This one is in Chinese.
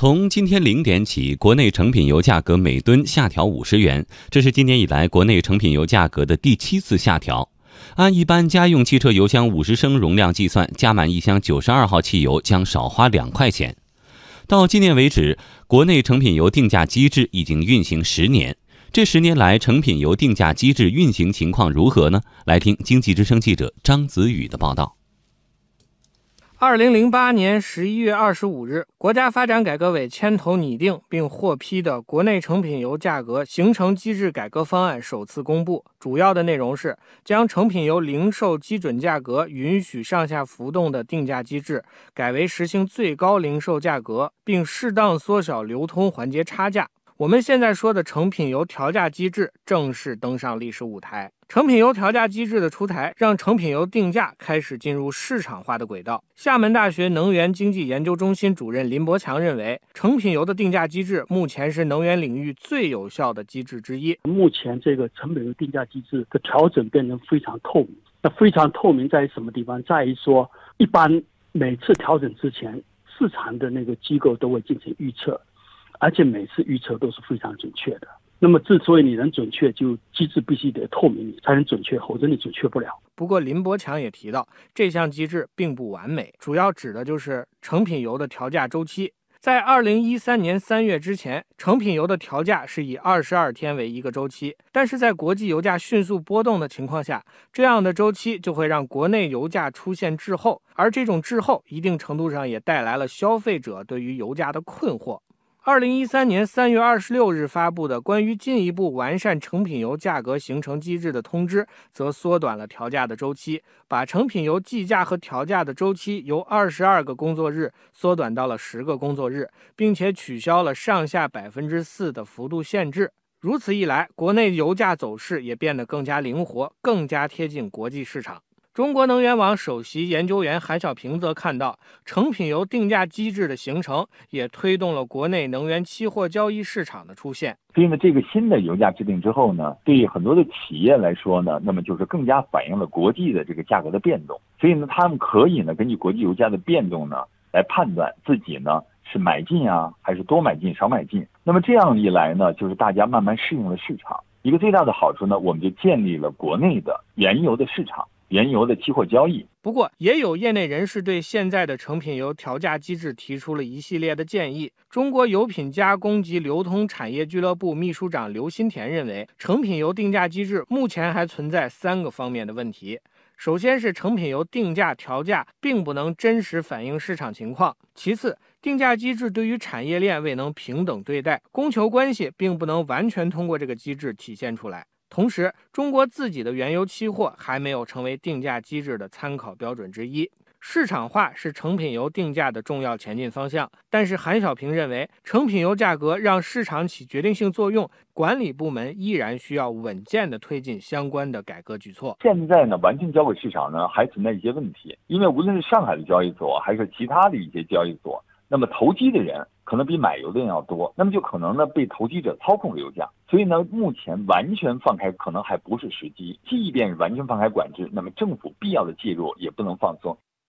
从今天零点起，国内成品油价格每吨下调五十元，这是今年以来国内成品油价格的第七次下调。按一般家用汽车油箱五十升容量计算，加满一箱九十二号汽油将少花两块钱。到今年为止，国内成品油定价机制已经运行十年。这十年来，成品油定价机制运行情况如何呢？来听经济之声记者张子宇的报道。二零零八年十一月二十五日，国家发展改革委牵头拟定并获批的《国内成品油价格形成机制改革方案》首次公布。主要的内容是将成品油零售基准价格允许上下浮动的定价机制改为实行最高零售价格，并适当缩小流通环节差价。我们现在说的成品油调价机制正式登上历史舞台。成品油调价机制的出台，让成品油定价开始进入市场化的轨道。厦门大学能源经济研究中心主任林伯强认为，成品油的定价机制目前是能源领域最有效的机制之一。目前这个成品油定价机制的调整变成非常透明。那非常透明在于什么地方？在于说，一般每次调整之前，市场的那个机构都会进行预测。而且每次预测都是非常准确的。那么，之所以你能准确，就机制必须得透明，你才能准确，否则你准确不了。不过，林伯强也提到，这项机制并不完美，主要指的就是成品油的调价周期。在二零一三年三月之前，成品油的调价是以二十二天为一个周期，但是在国际油价迅速波动的情况下，这样的周期就会让国内油价出现滞后，而这种滞后一定程度上也带来了消费者对于油价的困惑。二零一三年三月二十六日发布的关于进一步完善成品油价格形成机制的通知，则缩短了调价的周期，把成品油计价和调价的周期由二十二个工作日缩短到了十个工作日，并且取消了上下百分之四的幅度限制。如此一来，国内油价走势也变得更加灵活，更加贴近国际市场。中国能源网首席研究员韩小平则看到，成品油定价机制的形成，也推动了国内能源期货交易市场的出现。所以呢，这个新的油价制定之后呢，对于很多的企业来说呢，那么就是更加反映了国际的这个价格的变动。所以呢，他们可以呢，根据国际油价的变动呢，来判断自己呢是买进啊，还是多买进、少买进。那么这样一来呢，就是大家慢慢适应了市场。一个最大的好处呢，我们就建立了国内的原油的市场。原油的期货交易。不过，也有业内人士对现在的成品油调价机制提出了一系列的建议。中国油品加工及流通产业俱乐部秘书长刘新田认为，成品油定价机制目前还存在三个方面的问题。首先是成品油定价调价并不能真实反映市场情况；其次，定价机制对于产业链未能平等对待，供求关系并不能完全通过这个机制体现出来。同时，中国自己的原油期货还没有成为定价机制的参考标准之一。市场化是成品油定价的重要前进方向，但是韩小平认为，成品油价格让市场起决定性作用，管理部门依然需要稳健地推进相关的改革举措。现在呢，完全交给市场呢，还存在一些问题，因为无论是上海的交易所，还是其他的一些交易所。那么投机的人可能比买油的人要多，那么就可能呢被投机者操控油价，所以呢目前完全放开可能还不是时机。即便完全放开管制，那么政府必要的介入也不能放松。